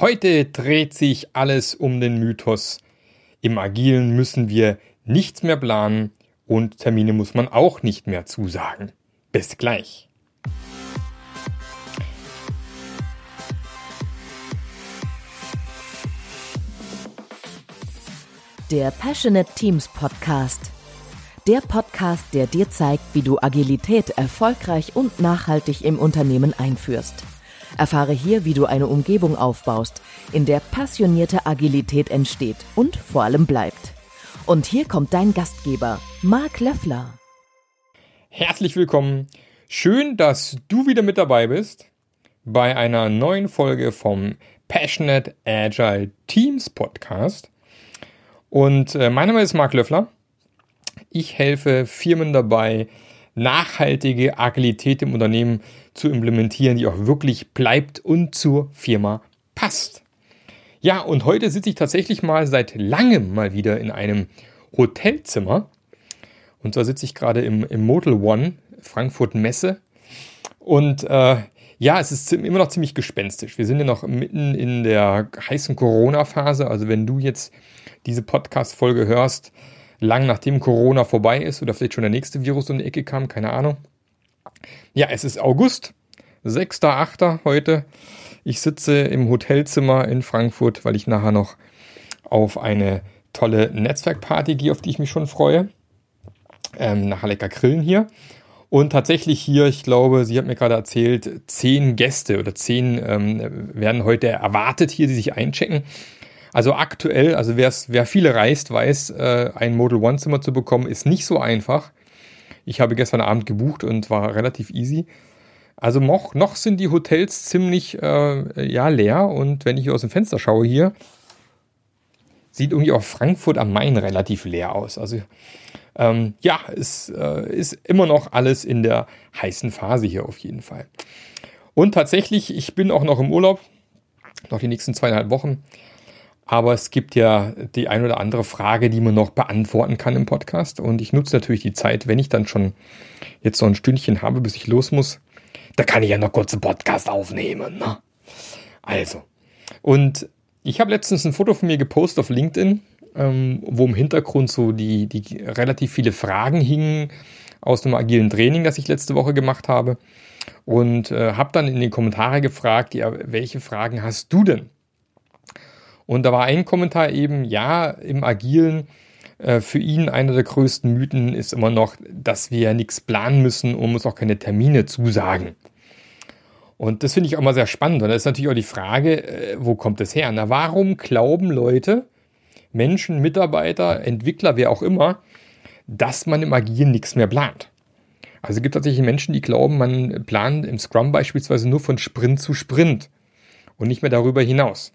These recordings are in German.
Heute dreht sich alles um den Mythos. Im Agilen müssen wir nichts mehr planen und Termine muss man auch nicht mehr zusagen. Bis gleich. Der Passionate Teams Podcast. Der Podcast, der dir zeigt, wie du Agilität erfolgreich und nachhaltig im Unternehmen einführst. Erfahre hier, wie du eine Umgebung aufbaust, in der passionierte Agilität entsteht und vor allem bleibt. Und hier kommt dein Gastgeber, Marc Löffler. Herzlich willkommen. Schön, dass du wieder mit dabei bist bei einer neuen Folge vom Passionate Agile Teams Podcast. Und äh, mein Name ist Marc Löffler. Ich helfe Firmen dabei, nachhaltige Agilität im Unternehmen zu implementieren, die auch wirklich bleibt und zur Firma passt. Ja, und heute sitze ich tatsächlich mal seit langem mal wieder in einem Hotelzimmer. Und zwar sitze ich gerade im, im Model One Frankfurt Messe. Und äh, ja, es ist immer noch ziemlich gespenstisch. Wir sind ja noch mitten in der heißen Corona-Phase. Also wenn du jetzt diese Podcast-Folge hörst, lang nachdem Corona vorbei ist oder vielleicht schon der nächste Virus um die Ecke kam, keine Ahnung. Ja, es ist August, 6.8. heute. Ich sitze im Hotelzimmer in Frankfurt, weil ich nachher noch auf eine tolle Netzwerkparty gehe, auf die ich mich schon freue. Ähm, nachher lecker grillen hier. Und tatsächlich hier, ich glaube, sie hat mir gerade erzählt, zehn Gäste oder zehn ähm, werden heute erwartet hier, die sich einchecken. Also aktuell, also wer viele reist, weiß, äh, ein Model One Zimmer zu bekommen, ist nicht so einfach. Ich habe gestern Abend gebucht und war relativ easy. Also noch, noch sind die Hotels ziemlich äh, ja, leer und wenn ich aus dem Fenster schaue hier, sieht irgendwie auch Frankfurt am Main relativ leer aus. Also ähm, ja, es äh, ist immer noch alles in der heißen Phase hier auf jeden Fall. Und tatsächlich, ich bin auch noch im Urlaub, noch die nächsten zweieinhalb Wochen. Aber es gibt ja die ein oder andere Frage, die man noch beantworten kann im Podcast. Und ich nutze natürlich die Zeit, wenn ich dann schon jetzt so ein Stündchen habe, bis ich los muss. Da kann ich ja noch kurz einen Podcast aufnehmen. Ne? Also. Und ich habe letztens ein Foto von mir gepostet auf LinkedIn, ähm, wo im Hintergrund so die, die relativ viele Fragen hingen aus dem agilen Training, das ich letzte Woche gemacht habe. Und äh, habe dann in den Kommentaren gefragt, ja, welche Fragen hast du denn? Und da war ein Kommentar eben, ja, im Agilen, äh, für ihn einer der größten Mythen ist immer noch, dass wir nichts planen müssen und uns auch keine Termine zusagen. Und das finde ich auch mal sehr spannend. Und da ist natürlich auch die Frage, äh, wo kommt das her? Na, warum glauben Leute, Menschen, Mitarbeiter, Entwickler, wer auch immer, dass man im Agilen nichts mehr plant? Also es gibt tatsächlich Menschen, die glauben, man plant im Scrum beispielsweise nur von Sprint zu Sprint und nicht mehr darüber hinaus.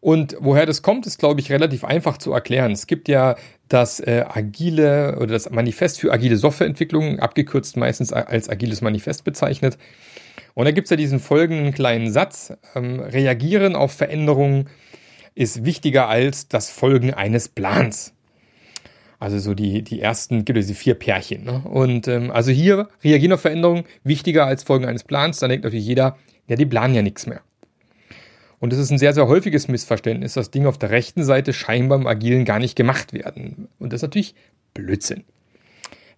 Und woher das kommt, ist, glaube ich, relativ einfach zu erklären. Es gibt ja das äh, agile oder das Manifest für agile Softwareentwicklung, abgekürzt meistens als agiles Manifest bezeichnet. Und da gibt es ja diesen folgenden kleinen Satz. Ähm, reagieren auf Veränderungen ist wichtiger als das Folgen eines Plans. Also so die, die ersten, gibt es die vier Pärchen. Ne? Und ähm, also hier reagieren auf Veränderungen wichtiger als Folgen eines Plans. Dann denkt natürlich jeder, ja, die planen ja nichts mehr. Und es ist ein sehr, sehr häufiges Missverständnis, dass Dinge auf der rechten Seite scheinbar im Agilen gar nicht gemacht werden. Und das ist natürlich Blödsinn.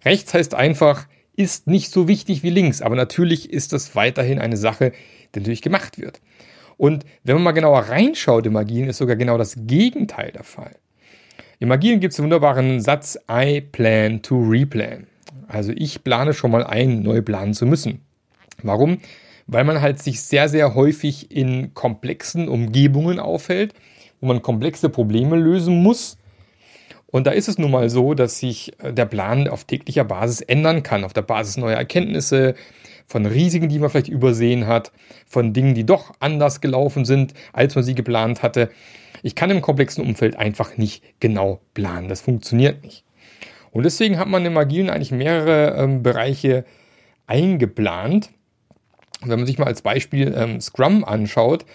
Rechts heißt einfach, ist nicht so wichtig wie links, aber natürlich ist das weiterhin eine Sache, die natürlich gemacht wird. Und wenn man mal genauer reinschaut im Agilen, ist sogar genau das Gegenteil der Fall. Im Agilen gibt es den wunderbaren Satz, I plan to replan. Also ich plane schon mal ein, neu planen zu müssen. Warum? Weil man halt sich sehr, sehr häufig in komplexen Umgebungen aufhält, wo man komplexe Probleme lösen muss. Und da ist es nun mal so, dass sich äh, der Plan auf täglicher Basis ändern kann, auf der Basis neuer Erkenntnisse, von Risiken, die man vielleicht übersehen hat, von Dingen, die doch anders gelaufen sind, als man sie geplant hatte. Ich kann im komplexen Umfeld einfach nicht genau planen. Das funktioniert nicht. Und deswegen hat man im Agilen eigentlich mehrere ähm, Bereiche eingeplant, wenn man sich mal als Beispiel ähm, Scrum anschaut,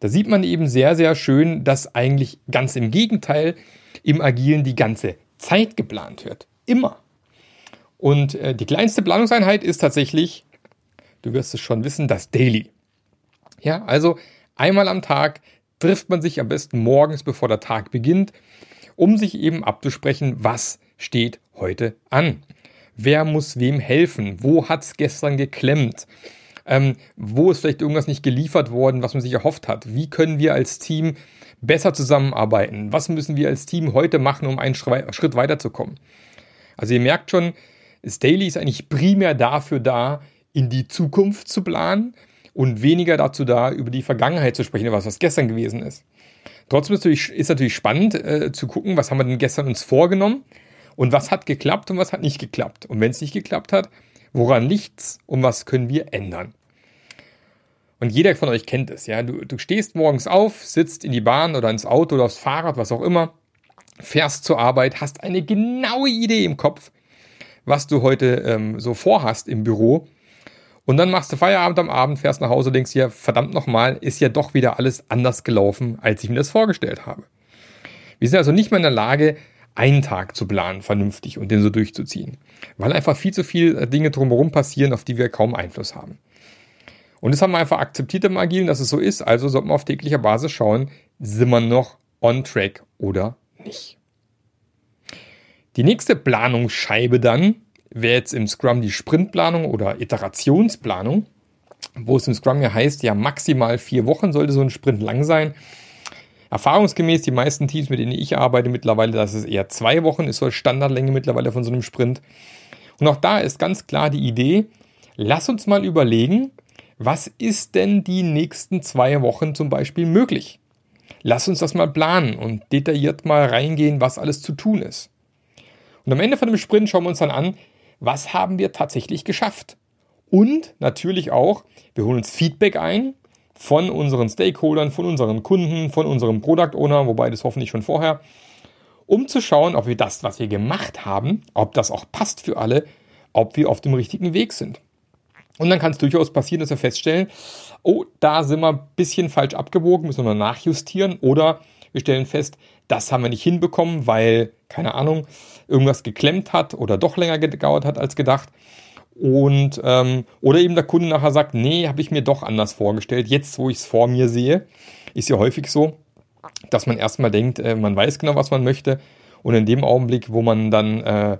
da sieht man eben sehr, sehr schön, dass eigentlich ganz im Gegenteil im Agilen die ganze Zeit geplant wird. Immer. Und äh, die kleinste Planungseinheit ist tatsächlich, du wirst es schon wissen, das Daily. Ja, also Einmal am Tag trifft man sich am besten morgens, bevor der Tag beginnt, um sich eben abzusprechen, was steht heute an. Wer muss wem helfen? Wo hat es gestern geklemmt? Ähm, wo ist vielleicht irgendwas nicht geliefert worden, was man sich erhofft hat? Wie können wir als Team besser zusammenarbeiten? Was müssen wir als Team heute machen, um einen Schritt weiterzukommen? Also ihr merkt schon, das Daily ist eigentlich primär dafür da, in die Zukunft zu planen und weniger dazu da, über die Vergangenheit zu sprechen, was was gestern gewesen ist. Trotzdem ist ist natürlich spannend äh, zu gucken, was haben wir denn gestern uns vorgenommen und was hat geklappt und was hat nicht geklappt. Und wenn es nicht geklappt hat, woran liegt's und was können wir ändern? Und jeder von euch kennt es, ja. Du, du stehst morgens auf, sitzt in die Bahn oder ins Auto oder aufs Fahrrad, was auch immer, fährst zur Arbeit, hast eine genaue Idee im Kopf, was du heute ähm, so vorhast im Büro. Und dann machst du Feierabend am Abend, fährst nach Hause, denkst dir, verdammt nochmal, ist ja doch wieder alles anders gelaufen, als ich mir das vorgestellt habe. Wir sind also nicht mehr in der Lage, einen Tag zu planen, vernünftig und den so durchzuziehen. Weil einfach viel zu viele äh, Dinge drumherum passieren, auf die wir kaum Einfluss haben. Und das haben wir einfach akzeptiert im Agilen, dass es so ist. Also sollten wir auf täglicher Basis schauen, sind wir noch on track oder nicht. Die nächste Planungsscheibe dann wäre jetzt im Scrum die Sprintplanung oder Iterationsplanung, wo es im Scrum ja heißt, ja maximal vier Wochen sollte so ein Sprint lang sein. Erfahrungsgemäß, die meisten Teams, mit denen ich arbeite mittlerweile, das ist eher zwei Wochen, ist so Standardlänge mittlerweile von so einem Sprint. Und auch da ist ganz klar die Idee, lass uns mal überlegen, was ist denn die nächsten zwei Wochen zum Beispiel möglich? Lass uns das mal planen und detailliert mal reingehen, was alles zu tun ist. Und am Ende von dem Sprint schauen wir uns dann an, was haben wir tatsächlich geschafft? Und natürlich auch, wir holen uns Feedback ein von unseren Stakeholdern, von unseren Kunden, von unserem Product Owner, wobei das hoffentlich schon vorher, um zu schauen, ob wir das, was wir gemacht haben, ob das auch passt für alle, ob wir auf dem richtigen Weg sind. Und dann kann es durchaus passieren, dass wir feststellen, oh, da sind wir ein bisschen falsch abgebogen, müssen wir nachjustieren oder wir stellen fest, das haben wir nicht hinbekommen, weil, keine Ahnung, irgendwas geklemmt hat oder doch länger gedauert hat als gedacht. Und ähm, oder eben der Kunde nachher sagt, nee, habe ich mir doch anders vorgestellt. Jetzt, wo ich es vor mir sehe, ist ja häufig so, dass man erstmal denkt, äh, man weiß genau, was man möchte. Und in dem Augenblick, wo man dann äh,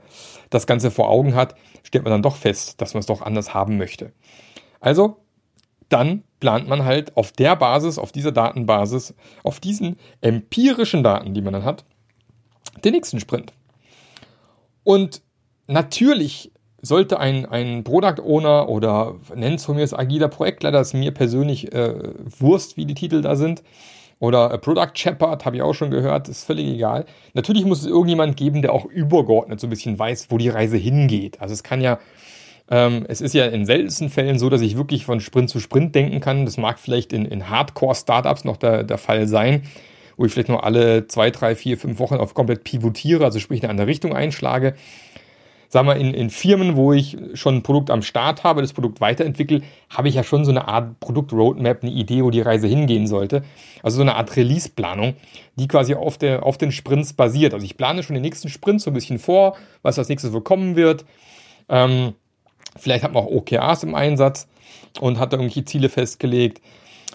das Ganze vor Augen hat, stellt man dann doch fest, dass man es doch anders haben möchte. Also, dann plant man halt auf der Basis, auf dieser Datenbasis, auf diesen empirischen Daten, die man dann hat, den nächsten Sprint. Und natürlich sollte ein, ein Product Owner oder nennt es von mir als agiler Projektleiter, das ist mir persönlich äh, Wurst, wie die Titel da sind, oder Product Shepherd, habe ich auch schon gehört, ist völlig egal. Natürlich muss es irgendjemand geben, der auch übergeordnet so ein bisschen weiß, wo die Reise hingeht. Also es kann ja, ähm, es ist ja in seltensten Fällen so, dass ich wirklich von Sprint zu Sprint denken kann. Das mag vielleicht in, in Hardcore-Startups noch der, der Fall sein, wo ich vielleicht nur alle zwei, drei, vier, fünf Wochen auf komplett pivotiere, also sprich eine andere Richtung einschlage sagen wir, in, in Firmen, wo ich schon ein Produkt am Start habe, das Produkt weiterentwickle, habe ich ja schon so eine Art Produkt-Roadmap, eine Idee, wo die Reise hingehen sollte. Also so eine Art Release-Planung, die quasi auf, der, auf den Sprints basiert. Also ich plane schon den nächsten Sprint so ein bisschen vor, was als nächstes wohl kommen wird. Ähm, vielleicht hat man auch OKRs im Einsatz und hat da irgendwelche Ziele festgelegt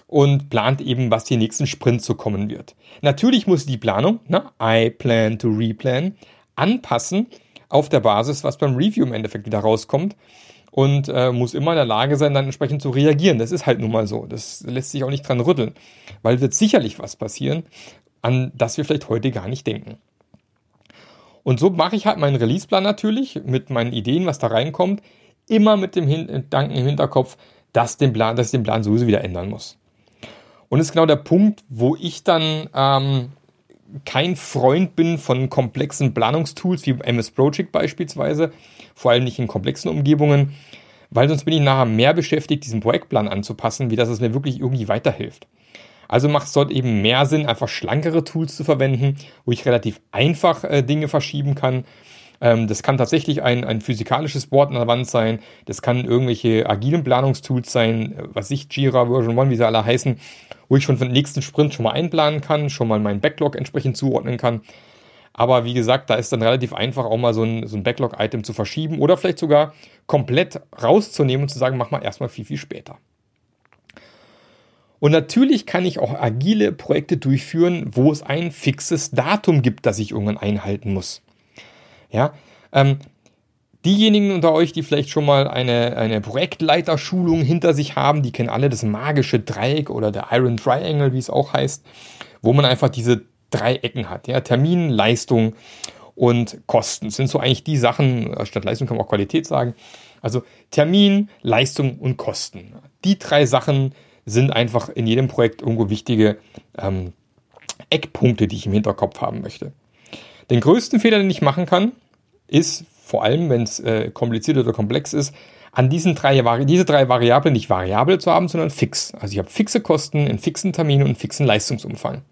und plant eben, was die nächsten Sprints so kommen wird. Natürlich muss die Planung, ne, I plan to replan, anpassen auf der Basis, was beim Review im Endeffekt wieder rauskommt und äh, muss immer in der Lage sein, dann entsprechend zu reagieren. Das ist halt nun mal so. Das lässt sich auch nicht dran rütteln, weil wird sicherlich was passieren, an das wir vielleicht heute gar nicht denken. Und so mache ich halt meinen Releaseplan natürlich mit meinen Ideen, was da reinkommt, immer mit dem Gedanken im Hinterkopf, dass, den Plan, dass ich den Plan sowieso wieder ändern muss. Und das ist genau der Punkt, wo ich dann ähm, kein Freund bin von komplexen Planungstools wie MS Project beispielsweise, vor allem nicht in komplexen Umgebungen, weil sonst bin ich nachher mehr beschäftigt, diesen Projektplan anzupassen, wie dass es mir wirklich irgendwie weiterhilft. Also macht es dort eben mehr Sinn, einfach schlankere Tools zu verwenden, wo ich relativ einfach äh, Dinge verschieben kann ähm, das kann tatsächlich ein, ein physikalisches Board an der Wand sein. Das kann irgendwelche agilen Planungstools sein, äh, was ich, Jira, Version 1, wie sie alle heißen, wo ich schon für den nächsten Sprint schon mal einplanen kann, schon mal meinen Backlog entsprechend zuordnen kann. Aber wie gesagt, da ist dann relativ einfach auch mal so ein, so ein Backlog-Item zu verschieben oder vielleicht sogar komplett rauszunehmen und zu sagen, mach mal erstmal viel, viel später. Und natürlich kann ich auch agile Projekte durchführen, wo es ein fixes Datum gibt, das ich irgendwann einhalten muss. Ja, ähm, diejenigen unter euch, die vielleicht schon mal eine, eine Projektleiterschulung hinter sich haben, die kennen alle das magische Dreieck oder der Iron Triangle, wie es auch heißt, wo man einfach diese drei Ecken hat. Ja, Termin, Leistung und Kosten. Das sind so eigentlich die Sachen, statt Leistung kann man auch Qualität sagen. Also Termin, Leistung und Kosten. Die drei Sachen sind einfach in jedem Projekt irgendwo wichtige ähm, Eckpunkte, die ich im Hinterkopf haben möchte. Den größten Fehler, den ich machen kann, ist vor allem, wenn es äh, kompliziert oder komplex ist, an diesen drei, diese drei Variablen nicht variabel zu haben, sondern fix. Also ich habe fixe Kosten, einen fixen Termin und einen fixen Leistungsumfang.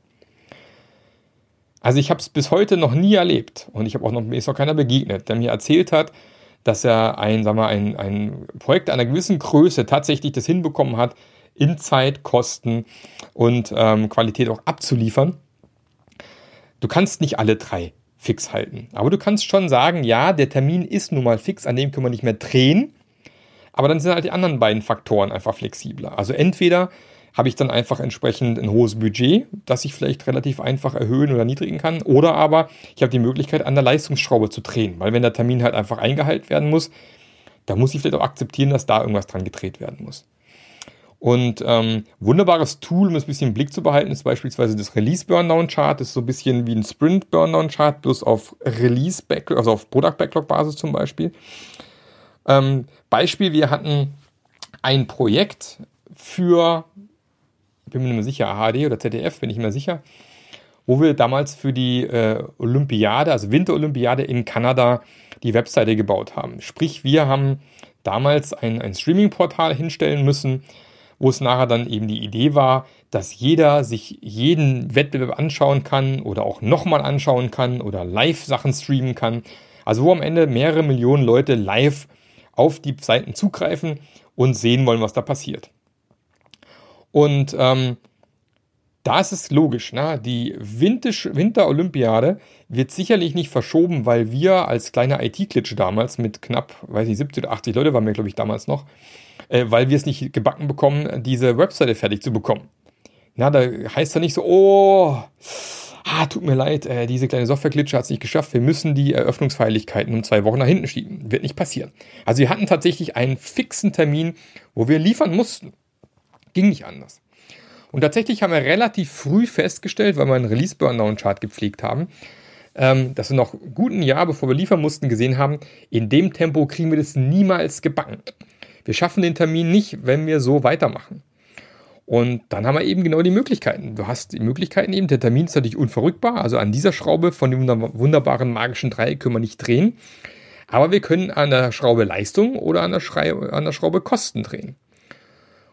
Also ich habe es bis heute noch nie erlebt und ich habe auch noch, mir ist noch keiner begegnet, der mir erzählt hat, dass er ein, sagen wir, ein, ein Projekt einer gewissen Größe tatsächlich das hinbekommen hat, in Zeit, Kosten und ähm, Qualität auch abzuliefern. Du kannst nicht alle drei fix halten. Aber du kannst schon sagen, ja, der Termin ist nun mal fix, an dem können wir nicht mehr drehen. Aber dann sind halt die anderen beiden Faktoren einfach flexibler. Also entweder habe ich dann einfach entsprechend ein hohes Budget, das ich vielleicht relativ einfach erhöhen oder niedrigen kann. Oder aber ich habe die Möglichkeit, an der Leistungsschraube zu drehen. Weil wenn der Termin halt einfach eingehalten werden muss, dann muss ich vielleicht auch akzeptieren, dass da irgendwas dran gedreht werden muss. Und ähm, wunderbares Tool, um es ein bisschen im Blick zu behalten, ist beispielsweise das Release Burndown Chart. Das ist so ein bisschen wie ein Sprint Burndown Chart, bloß auf Release Backlog, also auf Product Backlog Basis zum Beispiel. Ähm, Beispiel, wir hatten ein Projekt für, ich bin mir nicht mehr sicher, AHD oder ZDF, bin ich mir sicher, wo wir damals für die äh, Olympiade, also Winterolympiade in Kanada, die Webseite gebaut haben. Sprich, wir haben damals ein, ein Streaming-Portal hinstellen müssen, wo es nachher dann eben die Idee war, dass jeder sich jeden Wettbewerb anschauen kann oder auch nochmal anschauen kann oder live Sachen streamen kann. Also wo am Ende mehrere Millionen Leute live auf die Seiten zugreifen und sehen wollen, was da passiert. Und ähm, da ist es logisch, ne? die Winter-Olympiade wird sicherlich nicht verschoben, weil wir als kleine IT-Klitsche damals mit knapp, weiß ich, 70 oder 80 Leute waren wir, glaube ich, damals noch, äh, weil wir es nicht gebacken bekommen, diese Webseite fertig zu bekommen. Na, da heißt ja nicht so, oh, ah, tut mir leid, äh, diese kleine Software-Glitch hat es nicht geschafft, wir müssen die Eröffnungsfeierlichkeiten um zwei Wochen nach hinten schieben. Wird nicht passieren. Also wir hatten tatsächlich einen fixen Termin, wo wir liefern mussten. Ging nicht anders. Und tatsächlich haben wir relativ früh festgestellt, weil wir einen Release-Burn-Down-Chart gepflegt haben, ähm, dass wir noch gut ein Jahr, bevor wir liefern mussten, gesehen haben, in dem Tempo kriegen wir das niemals gebacken. Wir schaffen den Termin nicht, wenn wir so weitermachen. Und dann haben wir eben genau die Möglichkeiten. Du hast die Möglichkeiten eben, der Termin ist natürlich unverrückbar, also an dieser Schraube von dem wunderbaren magischen Dreieck können wir nicht drehen. Aber wir können an der Schraube Leistung oder an der, Schrei an der Schraube Kosten drehen.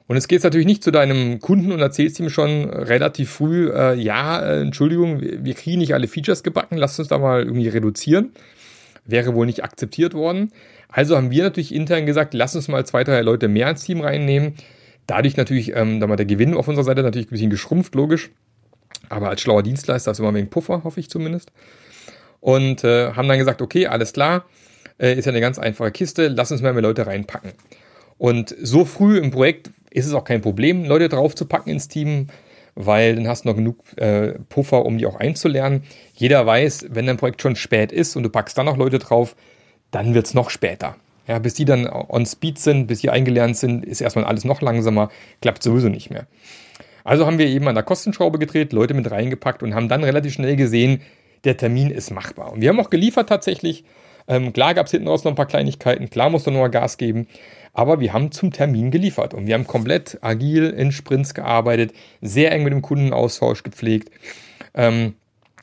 Und jetzt gehst natürlich nicht zu deinem Kunden und erzählst ihm schon relativ früh, äh, ja, äh, Entschuldigung, wir kriegen nicht alle Features gebacken, lass uns da mal irgendwie reduzieren. Wäre wohl nicht akzeptiert worden. Also haben wir natürlich intern gesagt, lass uns mal zwei, drei Leute mehr ins Team reinnehmen. Dadurch natürlich, ähm, da mal der Gewinn auf unserer Seite natürlich ein bisschen geschrumpft, logisch. Aber als schlauer Dienstleister ist immer ein wenig Puffer, hoffe ich zumindest. Und äh, haben dann gesagt, okay, alles klar, äh, ist ja eine ganz einfache Kiste, lass uns mal mehr Leute reinpacken. Und so früh im Projekt ist es auch kein Problem, Leute draufzupacken ins Team, weil dann hast du noch genug äh, Puffer, um die auch einzulernen. Jeder weiß, wenn dein Projekt schon spät ist und du packst dann noch Leute drauf, dann wird es noch später. Ja, bis die dann on speed sind, bis die eingelernt sind, ist erstmal alles noch langsamer, klappt sowieso nicht mehr. Also haben wir eben an der Kostenschraube gedreht, Leute mit reingepackt und haben dann relativ schnell gesehen, der Termin ist machbar. Und wir haben auch geliefert tatsächlich. Ähm, klar gab es hinten raus noch ein paar Kleinigkeiten, klar musste noch mal Gas geben, aber wir haben zum Termin geliefert und wir haben komplett agil in Sprints gearbeitet, sehr eng mit dem Kundenaustausch gepflegt. Ähm,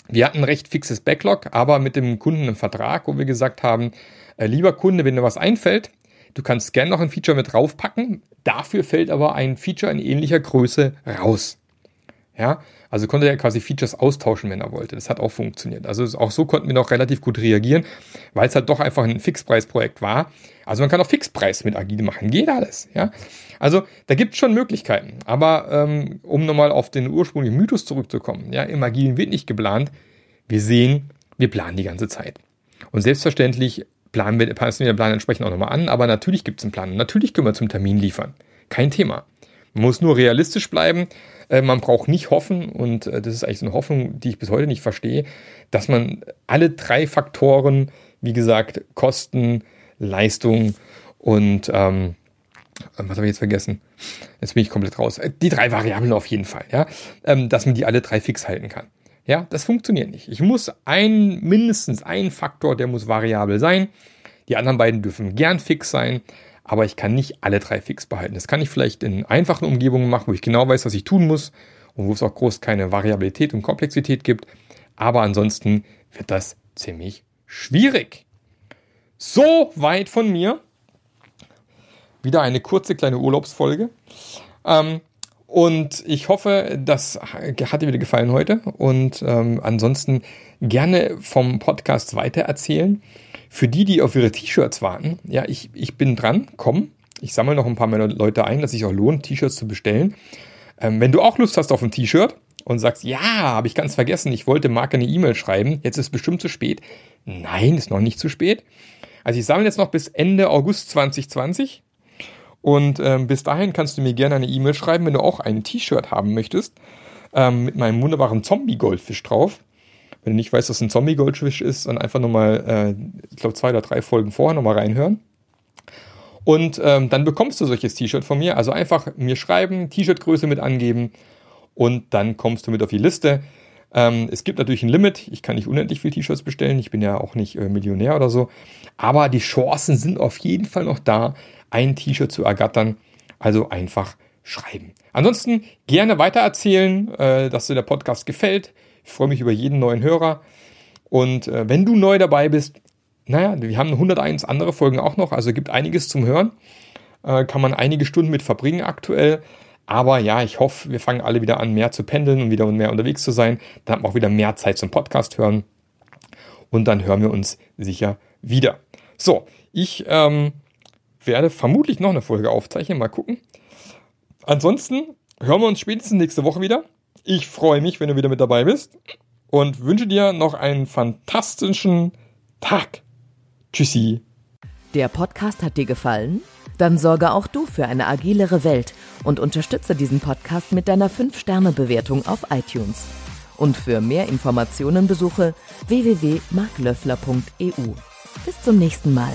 wir hatten ein recht fixes Backlog, aber mit dem Kunden einen Vertrag, wo wir gesagt haben, äh, lieber Kunde, wenn dir was einfällt, du kannst gerne noch ein Feature mit draufpacken. Dafür fällt aber ein Feature in ähnlicher Größe raus. Ja, also konnte er quasi Features austauschen, wenn er wollte. Das hat auch funktioniert. Also auch so konnten wir noch relativ gut reagieren, weil es halt doch einfach ein Fixpreisprojekt war. Also man kann auch Fixpreis mit Agile machen. Geht alles. Ja, also da gibt es schon Möglichkeiten. Aber ähm, um nochmal auf den ursprünglichen Mythos zurückzukommen, ja, im Agilen wird nicht geplant. Wir sehen, wir planen die ganze Zeit. Und selbstverständlich planen wir, passen wir den Plan entsprechend auch nochmal an, aber natürlich gibt es einen Plan. Natürlich können wir zum Termin liefern. Kein Thema. Man muss nur realistisch bleiben. Äh, man braucht nicht hoffen, und äh, das ist eigentlich so eine Hoffnung, die ich bis heute nicht verstehe, dass man alle drei Faktoren, wie gesagt, Kosten, Leistung und ähm, was habe ich jetzt vergessen? Jetzt bin ich komplett raus. Äh, die drei Variablen auf jeden Fall, ja, ähm, dass man die alle drei fix halten kann. Ja, das funktioniert nicht. Ich muss ein, mindestens ein Faktor, der muss variabel sein. Die anderen beiden dürfen gern fix sein, aber ich kann nicht alle drei fix behalten. Das kann ich vielleicht in einfachen Umgebungen machen, wo ich genau weiß, was ich tun muss und wo es auch groß keine Variabilität und Komplexität gibt. Aber ansonsten wird das ziemlich schwierig. So weit von mir. Wieder eine kurze kleine Urlaubsfolge. Ähm, und ich hoffe, das hat dir wieder gefallen heute. Und ähm, ansonsten gerne vom Podcast weitererzählen. Für die, die auf ihre T-Shirts warten, ja, ich, ich bin dran, komm. Ich sammle noch ein paar mehr Leute ein, dass sich auch lohnt, T-Shirts zu bestellen. Ähm, wenn du auch Lust hast auf ein T-Shirt und sagst, ja, habe ich ganz vergessen, ich wollte Marc eine E-Mail schreiben, jetzt ist es bestimmt zu spät. Nein, ist noch nicht zu spät. Also ich sammle jetzt noch bis Ende August 2020. Und ähm, bis dahin kannst du mir gerne eine E-Mail schreiben, wenn du auch ein T-Shirt haben möchtest, ähm, mit meinem wunderbaren Zombie-Goldfisch drauf. Wenn du nicht weißt, was ein Zombie-Goldfisch ist, dann einfach nochmal, äh, ich glaube, zwei oder drei Folgen vorher nochmal reinhören. Und ähm, dann bekommst du solches T-Shirt von mir. Also einfach mir schreiben, T-Shirt-Größe mit angeben und dann kommst du mit auf die Liste. Ähm, es gibt natürlich ein Limit. Ich kann nicht unendlich viele T-Shirts bestellen. Ich bin ja auch nicht äh, Millionär oder so. Aber die Chancen sind auf jeden Fall noch da, ein T-Shirt zu ergattern. Also einfach schreiben. Ansonsten gerne weitererzählen, äh, dass dir der Podcast gefällt. Ich freue mich über jeden neuen Hörer. Und äh, wenn du neu dabei bist, naja, wir haben 101 andere Folgen auch noch, also gibt einiges zum Hören. Äh, kann man einige Stunden mit verbringen aktuell. Aber ja, ich hoffe, wir fangen alle wieder an, mehr zu pendeln und wieder mehr unterwegs zu sein. Dann haben wir auch wieder mehr Zeit zum Podcast hören. Und dann hören wir uns sicher wieder. So, ich ähm, werde vermutlich noch eine Folge aufzeichnen. Mal gucken. Ansonsten hören wir uns spätestens nächste Woche wieder. Ich freue mich, wenn du wieder mit dabei bist und wünsche dir noch einen fantastischen Tag. Tschüssi. Der Podcast hat dir gefallen? Dann sorge auch du für eine agilere Welt und unterstütze diesen Podcast mit deiner 5-Sterne-Bewertung auf iTunes. Und für mehr Informationen besuche www.marklöffler.eu. Bis zum nächsten Mal.